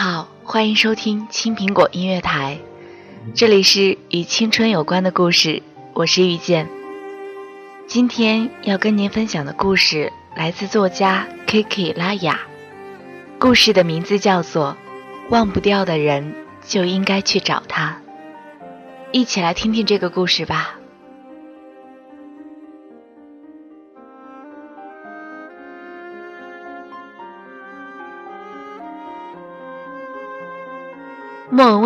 好，欢迎收听青苹果音乐台，这里是与青春有关的故事，我是遇见。今天要跟您分享的故事来自作家 Kiki 拉雅，故事的名字叫做《忘不掉的人就应该去找他》，一起来听听这个故事吧。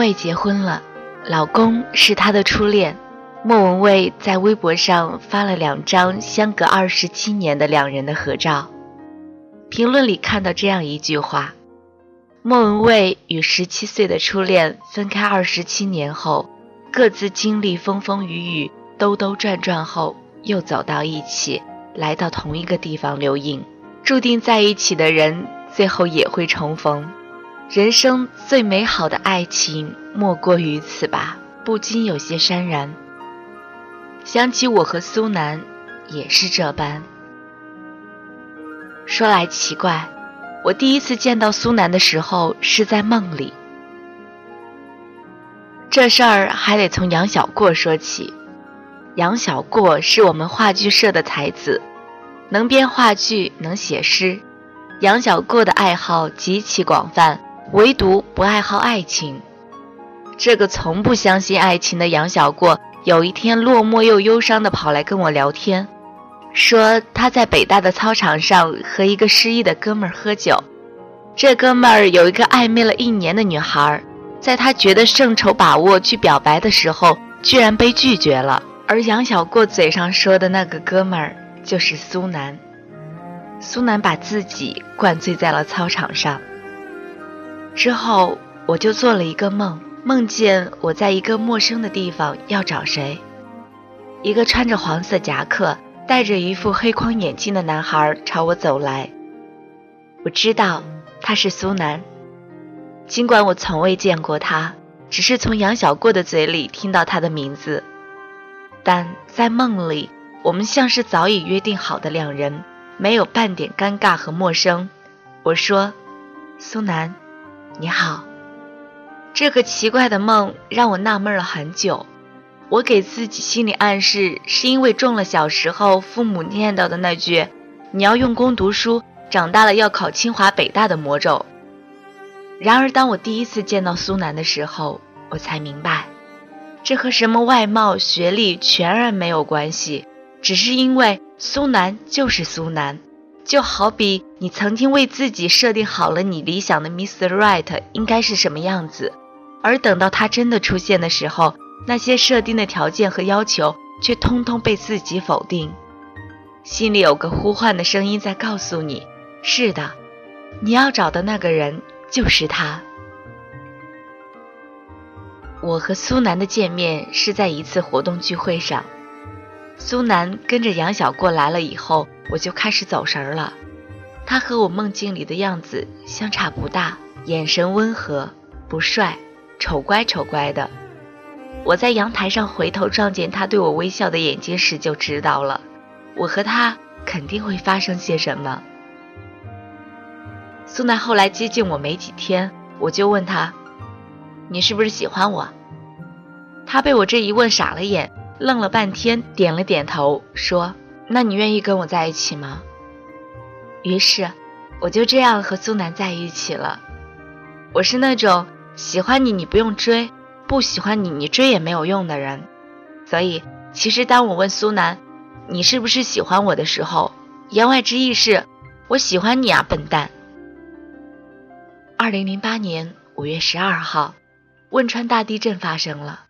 蔚结婚了，老公是她的初恋。莫文蔚在微博上发了两张相隔二十七年的两人的合照，评论里看到这样一句话：莫文蔚与十七岁的初恋分开二十七年后，各自经历风风雨雨、兜兜转转后，又走到一起，来到同一个地方留影。注定在一起的人，最后也会重逢。人生最美好的爱情莫过于此吧，不禁有些潸然。想起我和苏南，也是这般。说来奇怪，我第一次见到苏南的时候是在梦里。这事儿还得从杨小过说起。杨小过是我们话剧社的才子，能编话剧，能写诗。杨小过的爱好极其广泛。唯独不爱好爱情，这个从不相信爱情的杨小过，有一天落寞又忧伤的跑来跟我聊天，说他在北大的操场上和一个失意的哥们儿喝酒，这哥们儿有一个暧昧了一年的女孩，在他觉得胜筹把握去表白的时候，居然被拒绝了。而杨小过嘴上说的那个哥们儿就是苏南，苏南把自己灌醉在了操场上。之后，我就做了一个梦，梦见我在一个陌生的地方要找谁。一个穿着黄色夹克、戴着一副黑框眼镜的男孩朝我走来。我知道他是苏南，尽管我从未见过他，只是从杨小过的嘴里听到他的名字。但在梦里，我们像是早已约定好的两人，没有半点尴尬和陌生。我说：“苏南。”你好，这个奇怪的梦让我纳闷了很久。我给自己心理暗示，是因为中了小时候父母念叨的那句“你要用功读书，长大了要考清华北大”的魔咒。然而，当我第一次见到苏南的时候，我才明白，这和什么外貌、学历全然没有关系，只是因为苏南就是苏南。就好比你曾经为自己设定好了你理想的 Mr. Right 应该是什么样子，而等到他真的出现的时候，那些设定的条件和要求却通通被自己否定。心里有个呼唤的声音在告诉你：是的，你要找的那个人就是他。我和苏南的见面是在一次活动聚会上。苏南跟着杨小过来了以后，我就开始走神了。他和我梦境里的样子相差不大，眼神温和，不帅，丑乖丑乖的。我在阳台上回头撞见他对我微笑的眼睛时，就知道了，我和他肯定会发生些什么。苏南后来接近我没几天，我就问他：“你是不是喜欢我？”他被我这一问傻了眼。愣了半天，点了点头，说：“那你愿意跟我在一起吗？”于是，我就这样和苏南在一起了。我是那种喜欢你你不用追，不喜欢你你追也没有用的人。所以，其实当我问苏南，你是不是喜欢我的时候，言外之意是，我喜欢你啊，笨蛋。二零零八年五月十二号，汶川大地震发生了，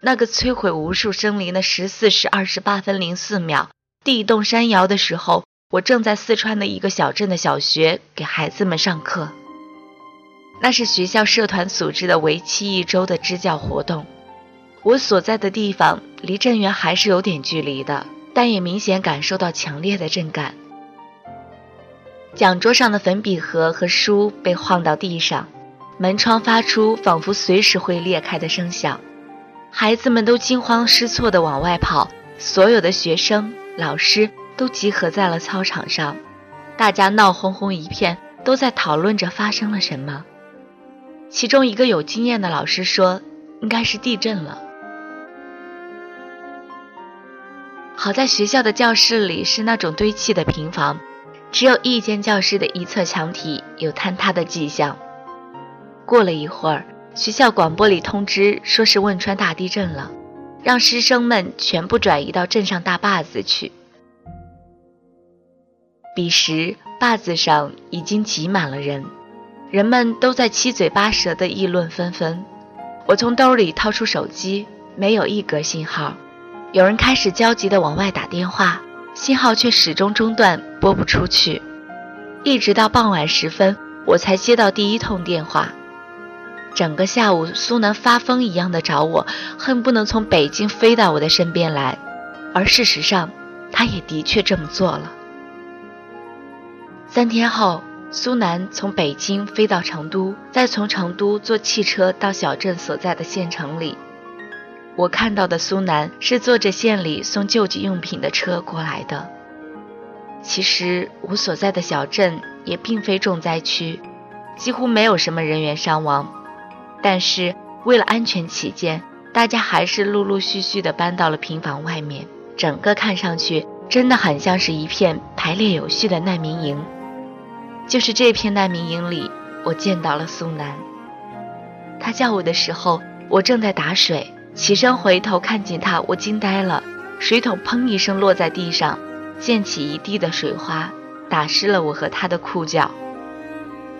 那个摧毁无数生灵的十四时二十八分零四秒，地动山摇的时候，我正在四川的一个小镇的小学给孩子们上课。那是学校社团组织的为期一周的支教活动。我所在的地方离震源还是有点距离的，但也明显感受到强烈的震感。讲桌上的粉笔盒和书被晃到地上，门窗发出仿佛随时会裂开的声响，孩子们都惊慌失措地往外跑，所有的学生、老师都集合在了操场上，大家闹哄哄一片，都在讨论着发生了什么。其中一个有经验的老师说：“应该是地震了。”好在学校的教室里是那种堆砌的平房。只有一间教室的一侧墙体有坍塌的迹象。过了一会儿，学校广播里通知说是汶川大地震了，让师生们全部转移到镇上大坝子去。彼时坝子上已经挤满了人，人们都在七嘴八舌的议论纷纷。我从兜里掏出手机，没有一格信号。有人开始焦急地往外打电话。信号却始终中断，拨不出去。一直到傍晚时分，我才接到第一通电话。整个下午，苏南发疯一样的找我，恨不能从北京飞到我的身边来。而事实上，他也的确这么做了。三天后，苏南从北京飞到成都，再从成都坐汽车到小镇所在的县城里。我看到的苏南是坐着县里送救济用品的车过来的。其实我所在的小镇也并非重灾区，几乎没有什么人员伤亡。但是为了安全起见，大家还是陆陆续续地搬到了平房外面。整个看上去真的很像是一片排列有序的难民营。就是这片难民营里，我见到了苏南。他叫我的时候，我正在打水。起身回头看见他，我惊呆了。水桶砰一声落在地上，溅起一地的水花，打湿了我和他的裤脚。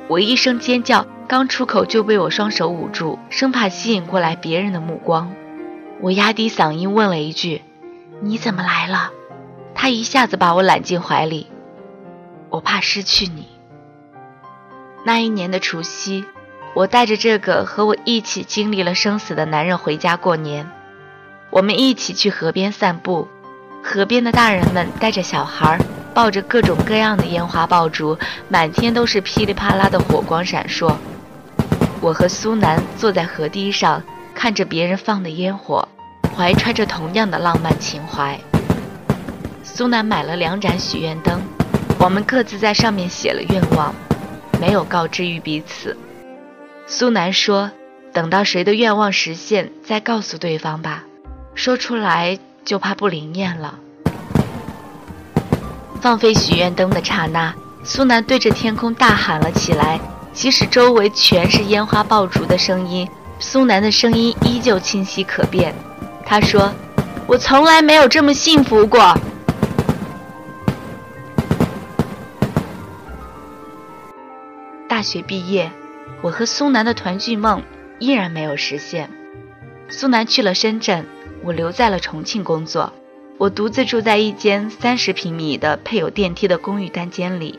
我一声尖叫，刚出口就被我双手捂住，生怕吸引过来别人的目光。我压低嗓音问了一句：“你怎么来了？”他一下子把我揽进怀里。我怕失去你。那一年的除夕。我带着这个和我一起经历了生死的男人回家过年，我们一起去河边散步，河边的大人们带着小孩，抱着各种各样的烟花爆竹，满天都是噼里啪啦的火光闪烁。我和苏南坐在河堤上，看着别人放的烟火，怀揣着同样的浪漫情怀。苏南买了两盏许愿灯，我们各自在上面写了愿望，没有告知于彼此。苏南说：“等到谁的愿望实现，再告诉对方吧。说出来就怕不灵验了。”放飞许愿灯的刹那，苏南对着天空大喊了起来。即使周围全是烟花爆竹的声音，苏南的声音依旧清晰可辨。他说：“我从来没有这么幸福过。”大学毕业。我和苏南的团聚梦依然没有实现。苏南去了深圳，我留在了重庆工作。我独自住在一间三十平米的配有电梯的公寓单间里。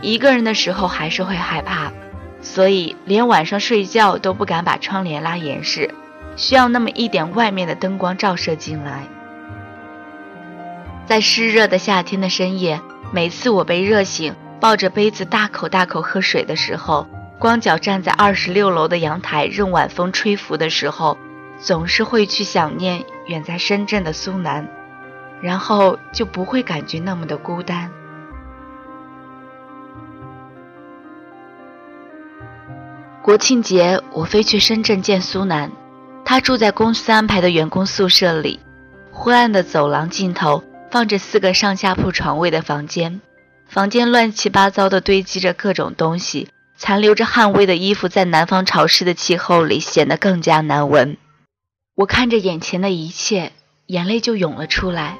一个人的时候还是会害怕，所以连晚上睡觉都不敢把窗帘拉严实，需要那么一点外面的灯光照射进来。在湿热的夏天的深夜，每次我被热醒，抱着杯子大口大口喝水的时候。光脚站在二十六楼的阳台，任晚风吹拂的时候，总是会去想念远在深圳的苏南，然后就不会感觉那么的孤单。国庆节，我飞去深圳见苏南，他住在公司安排的员工宿舍里，昏暗的走廊尽头放着四个上下铺床位的房间。房间乱七八糟地堆积着各种东西，残留着汗味的衣服在南方潮湿的气候里显得更加难闻。我看着眼前的一切，眼泪就涌了出来。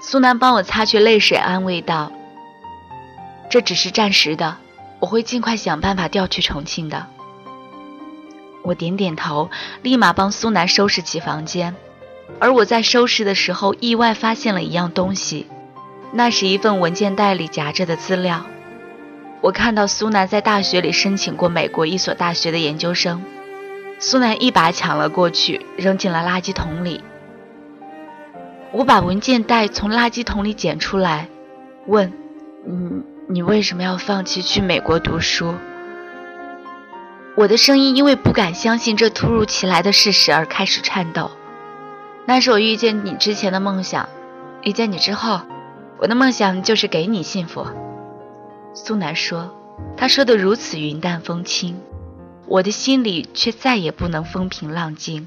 苏南帮我擦去泪水，安慰道：“这只是暂时的，我会尽快想办法调去重庆的。”我点点头，立马帮苏南收拾起房间。而我在收拾的时候，意外发现了一样东西，那是一份文件袋里夹着的资料。我看到苏南在大学里申请过美国一所大学的研究生。苏南一把抢了过去，扔进了垃圾桶里。我把文件袋从垃圾桶里捡出来，问：“嗯，你为什么要放弃去美国读书？”我的声音因为不敢相信这突如其来的事实而开始颤抖。那是我遇见你之前的梦想，遇见你之后，我的梦想就是给你幸福。苏南说，他说的如此云淡风轻，我的心里却再也不能风平浪静。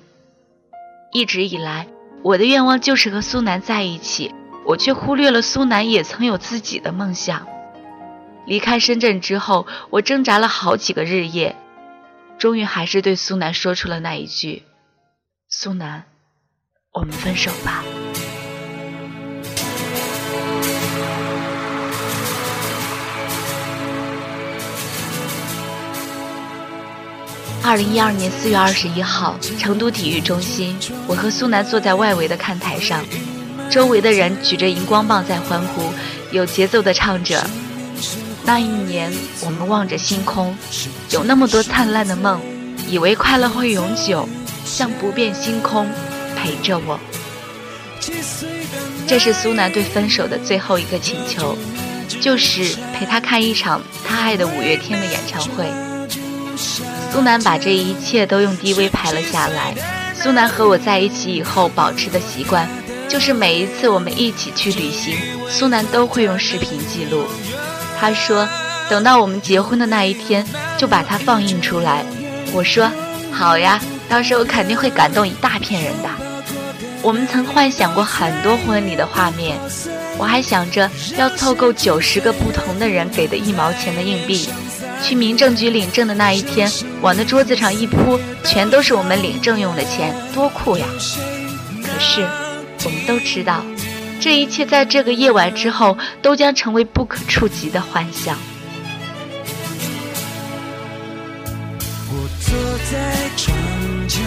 一直以来，我的愿望就是和苏南在一起，我却忽略了苏南也曾有自己的梦想。离开深圳之后，我挣扎了好几个日夜。终于还是对苏南说出了那一句：“苏南，我们分手吧。”二零一二年四月二十一号，成都体育中心，我和苏南坐在外围的看台上，周围的人举着荧光棒在欢呼，有节奏的唱着。那一年，我们望着星空，有那么多灿烂的梦，以为快乐会永久，像不变星空陪着我。这是苏南对分手的最后一个请求，就是陪他看一场他爱的五月天的演唱会。苏南把这一切都用 DV 拍了下来。苏南和我在一起以后保持的习惯，就是每一次我们一起去旅行，苏南都会用视频记录。他说：“等到我们结婚的那一天，就把它放映出来。”我说：“好呀，到时候肯定会感动一大片人的。”我们曾幻想过很多婚礼的画面，我还想着要凑够九十个不同的人给的一毛钱的硬币，去民政局领证的那一天，往那桌子上一铺，全都是我们领证用的钱，多酷呀！可是，我们都知道。这一切在这个夜晚之后都将成为不可触及的幻想。我坐在窗前，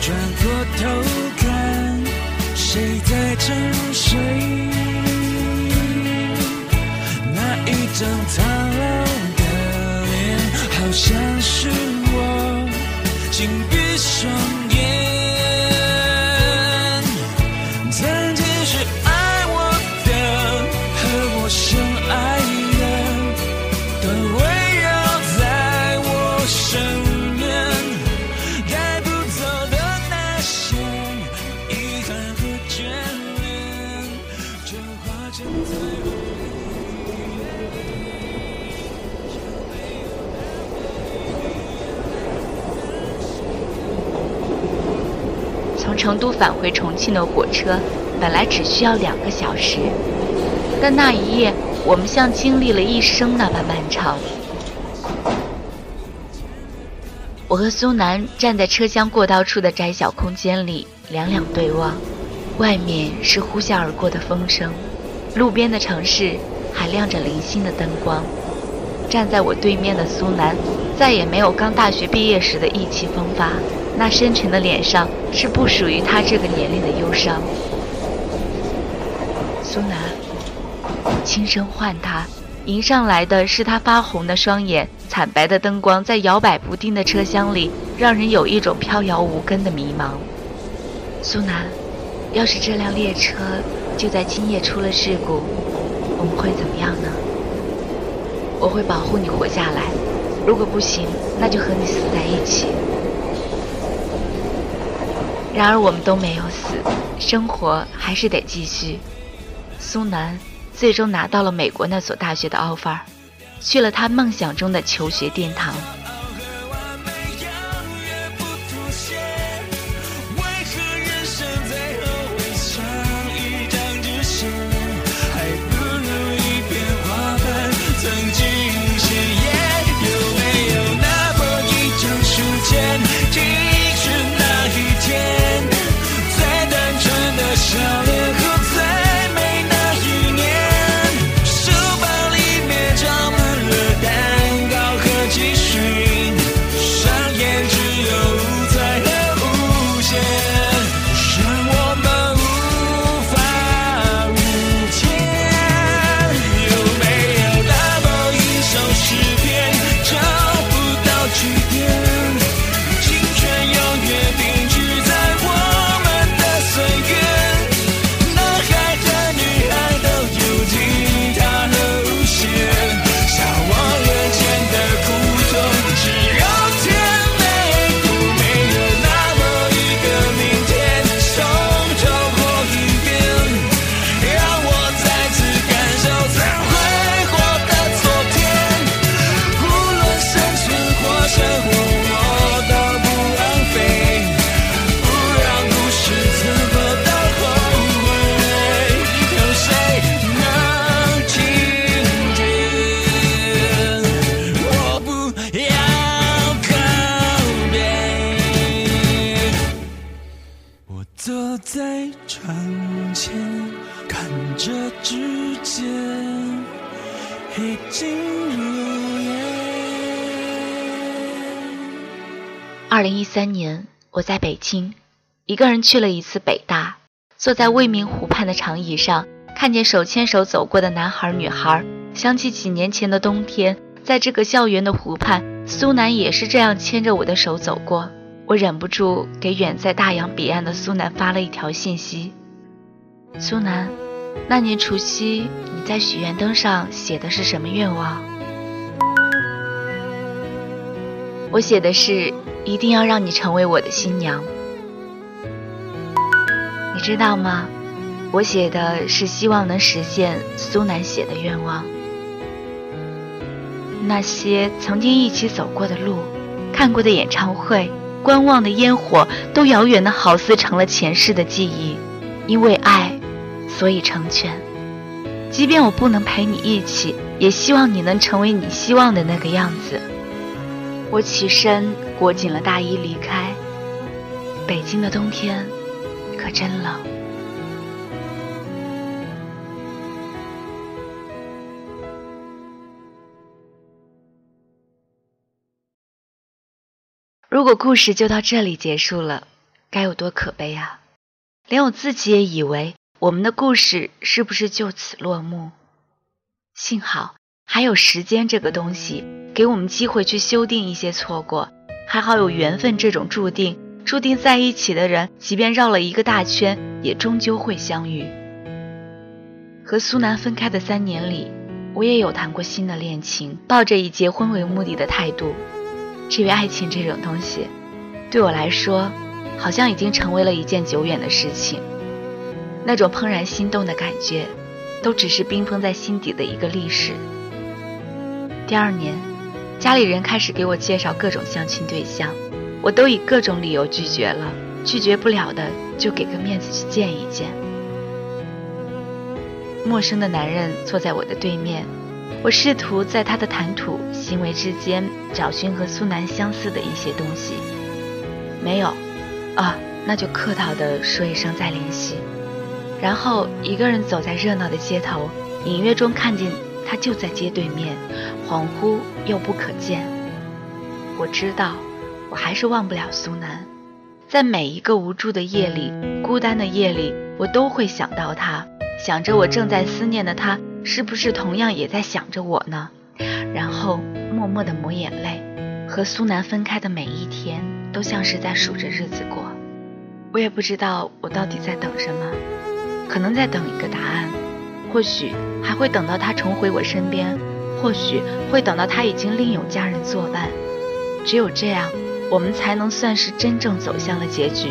转过头看，谁在沉睡？那一张苍老，像是我，紧闭双眼。成都返回重庆的火车本来只需要两个小时，但那一夜我们像经历了一生那般漫长。我和苏南站在车厢过道处的窄小空间里，两两对望，外面是呼啸而过的风声，路边的城市还亮着零星的灯光。站在我对面的苏南，再也没有刚大学毕业时的意气风发。那深沉的脸上是不属于他这个年龄的忧伤。苏南，轻声唤他，迎上来的是他发红的双眼，惨白的灯光在摇摆不定的车厢里，让人有一种飘摇无根的迷茫。苏南，要是这辆列车就在今夜出了事故，我们会怎么样呢？我会保护你活下来，如果不行，那就和你死在一起。然而我们都没有死，生活还是得继续。苏南最终拿到了美国那所大学的 offer，去了他梦想中的求学殿堂。二零一三年，我在北京，一个人去了一次北大，坐在未名湖畔的长椅上，看见手牵手走过的男孩女孩，想起几年前的冬天，在这个校园的湖畔，苏南也是这样牵着我的手走过。我忍不住给远在大洋彼岸的苏南发了一条信息：“苏南，那年除夕你在许愿灯上写的是什么愿望？”我写的是一定要让你成为我的新娘。你知道吗？我写的是希望能实现苏南写的愿望。那些曾经一起走过的路，看过的演唱会，观望的烟火，都遥远的好似成了前世的记忆。因为爱，所以成全。即便我不能陪你一起，也希望你能成为你希望的那个样子。我起身，裹紧了大衣离开。北京的冬天可真冷。如果故事就到这里结束了，该有多可悲啊！连我自己也以为我们的故事是不是就此落幕？幸好还有时间这个东西，给我们机会去修订一些错过。还好有缘分这种注定，注定在一起的人，即便绕了一个大圈，也终究会相遇。和苏南分开的三年里，我也有谈过新的恋情，抱着以结婚为目的的态度。至于爱情这种东西，对我来说，好像已经成为了一件久远的事情。那种怦然心动的感觉，都只是冰封在心底的一个历史。第二年，家里人开始给我介绍各种相亲对象，我都以各种理由拒绝了。拒绝不了的，就给个面子去见一见。陌生的男人坐在我的对面。我试图在他的谈吐、行为之间找寻和苏南相似的一些东西，没有，啊，那就客套的说一声再联系。然后一个人走在热闹的街头，隐约中看见他就在街对面，恍惚又不可见。我知道，我还是忘不了苏南，在每一个无助的夜里、孤单的夜里，我都会想到他，想着我正在思念的他。是不是同样也在想着我呢？然后默默地抹眼泪。和苏南分开的每一天，都像是在数着日子过。我也不知道我到底在等什么，可能在等一个答案，或许还会等到他重回我身边，或许会等到他已经另有家人作伴。只有这样，我们才能算是真正走向了结局。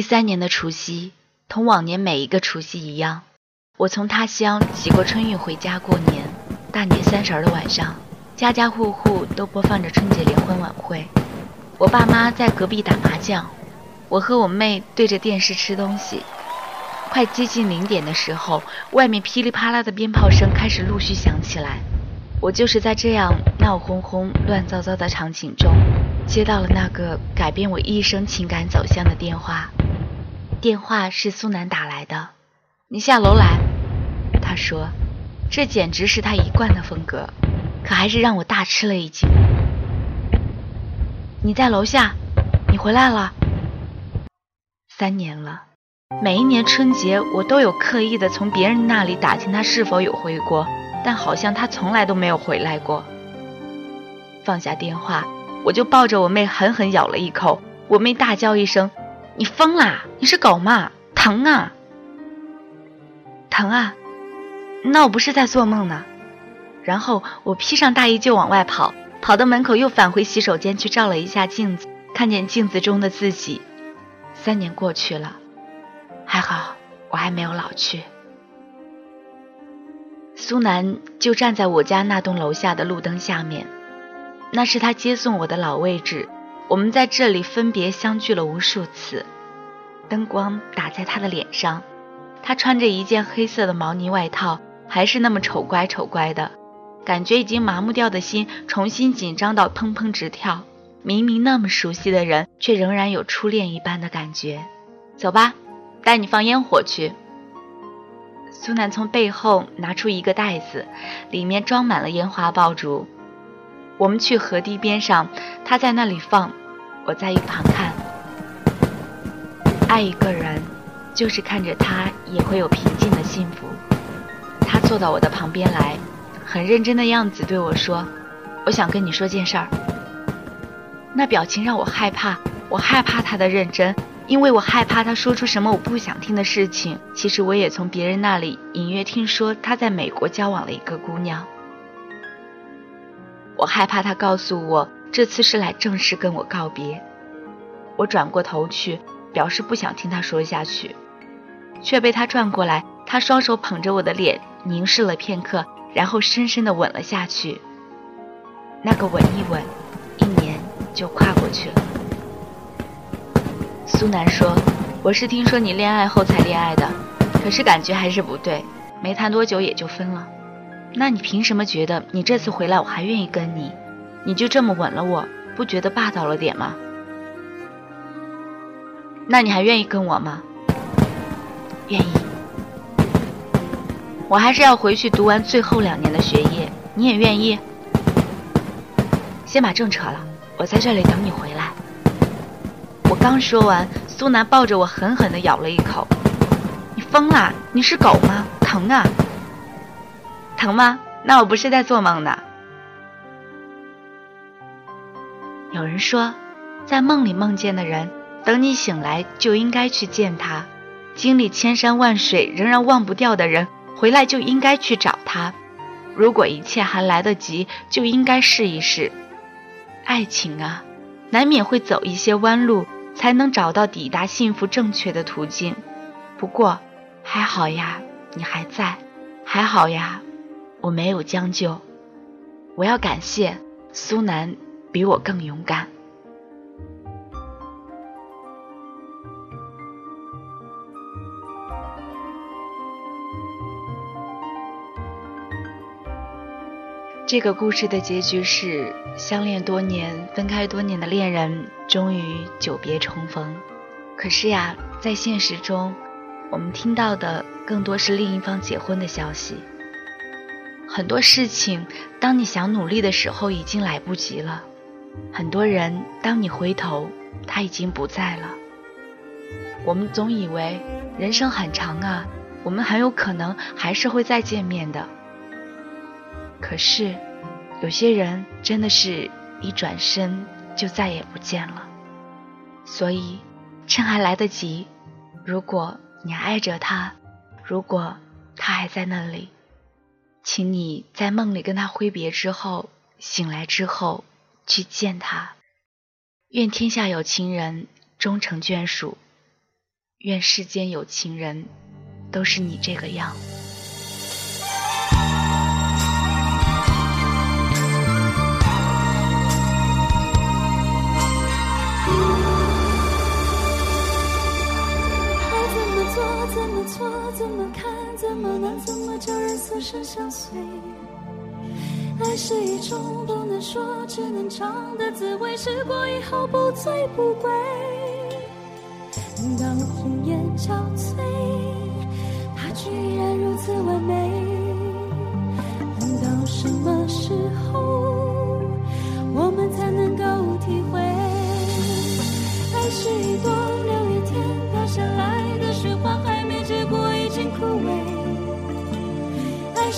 第三年的除夕，同往年每一个除夕一样，我从他乡挤过春运回家过年。大年三十的晚上，家家户户都播放着春节联欢晚会。我爸妈在隔壁打麻将，我和我妹对着电视吃东西。快接近零点的时候，外面噼里啪啦的鞭炮声开始陆续响起来。我就是在这样闹哄哄、乱糟糟的场景中，接到了那个改变我一生情感走向的电话。电话是苏南打来的，你下楼来。他说，这简直是他一贯的风格，可还是让我大吃了一惊。你在楼下，你回来了。三年了，每一年春节我都有刻意的从别人那里打听他是否有回国，但好像他从来都没有回来过。放下电话，我就抱着我妹狠狠咬了一口，我妹大叫一声。你疯啦！你是狗吗？疼啊！疼啊！那我不是在做梦呢。然后我披上大衣就往外跑，跑到门口又返回洗手间去照了一下镜子，看见镜子中的自己。三年过去了，还好我还没有老去。苏南就站在我家那栋楼下的路灯下面，那是他接送我的老位置。我们在这里分别相聚了无数次。灯光打在他的脸上，他穿着一件黑色的毛呢外套，还是那么丑乖丑乖的，感觉已经麻木掉的心重新紧张到砰砰直跳。明明那么熟悉的人，却仍然有初恋一般的感觉。走吧，带你放烟火去。苏南从背后拿出一个袋子，里面装满了烟花爆竹。我们去河堤边上，他在那里放，我在一旁看。爱一个人，就是看着他也会有平静的幸福。他坐到我的旁边来，很认真的样子对我说：“我想跟你说件事儿。”那表情让我害怕，我害怕他的认真。因为我害怕他说出什么我不想听的事情。其实我也从别人那里隐约听说他在美国交往了一个姑娘。我害怕他告诉我这次是来正式跟我告别。我转过头去，表示不想听他说下去，却被他转过来。他双手捧着我的脸，凝视了片刻，然后深深的吻了下去。那个吻一吻，一年就跨过去了。苏南说：“我是听说你恋爱后才恋爱的，可是感觉还是不对，没谈多久也就分了。那你凭什么觉得你这次回来我还愿意跟你？你就这么吻了我，不觉得霸道了点吗？那你还愿意跟我吗？愿意。我还是要回去读完最后两年的学业，你也愿意？先把证扯了，我在这里等你回来。”我刚说完，苏南抱着我狠狠地咬了一口。你疯啦？你是狗吗？疼啊！疼吗？那我不是在做梦呢。有人说，在梦里梦见的人，等你醒来就应该去见他；经历千山万水仍然忘不掉的人，回来就应该去找他。如果一切还来得及，就应该试一试。爱情啊，难免会走一些弯路。才能找到抵达幸福正确的途径。不过，还好呀，你还在，还好呀，我没有将就。我要感谢苏南比我更勇敢。这个故事的结局是：相恋多年、分开多年的恋人终于久别重逢。可是呀，在现实中，我们听到的更多是另一方结婚的消息。很多事情，当你想努力的时候，已经来不及了；很多人，当你回头，他已经不在了。我们总以为人生很长啊，我们很有可能还是会再见面的。可是，有些人真的是一转身就再也不见了。所以，趁还来得及，如果你爱着他，如果他还在那里，请你在梦里跟他挥别之后，醒来之后去见他。愿天下有情人终成眷属，愿世间有情人都是你这个样。怎么错？怎么看么难，怎么叫人死生相随，爱是一种不能说只能尝的滋味，试过以后不醉不归。当红颜憔悴，它居然如此完美。等到什么时候，我们才能够体会？爱是一朵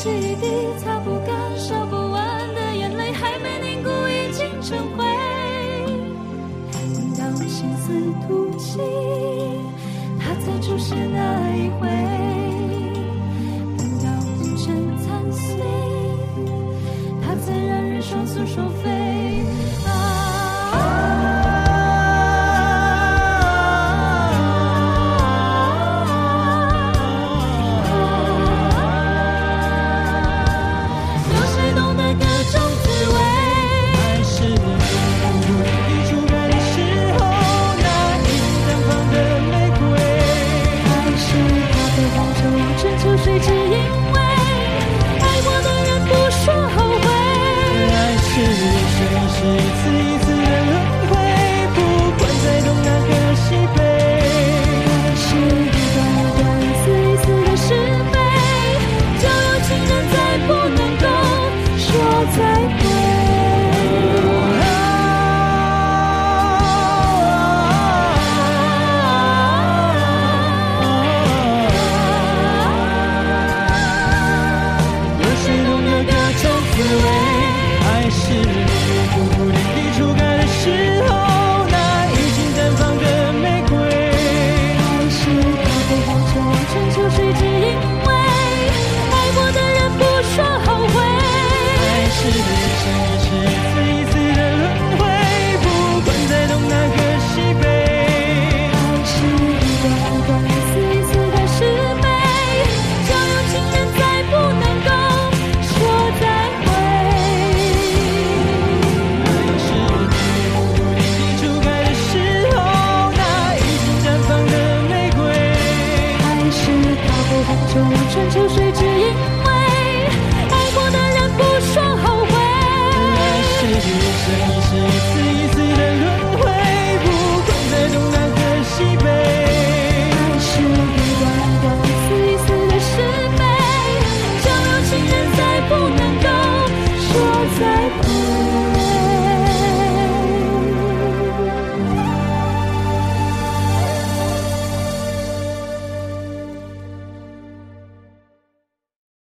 是一滴擦不干、烧不完的眼泪，还没凝固已经成灰。等到心思吐气，它才出现那一回。等到红尘残碎，它才让人双宿双飞春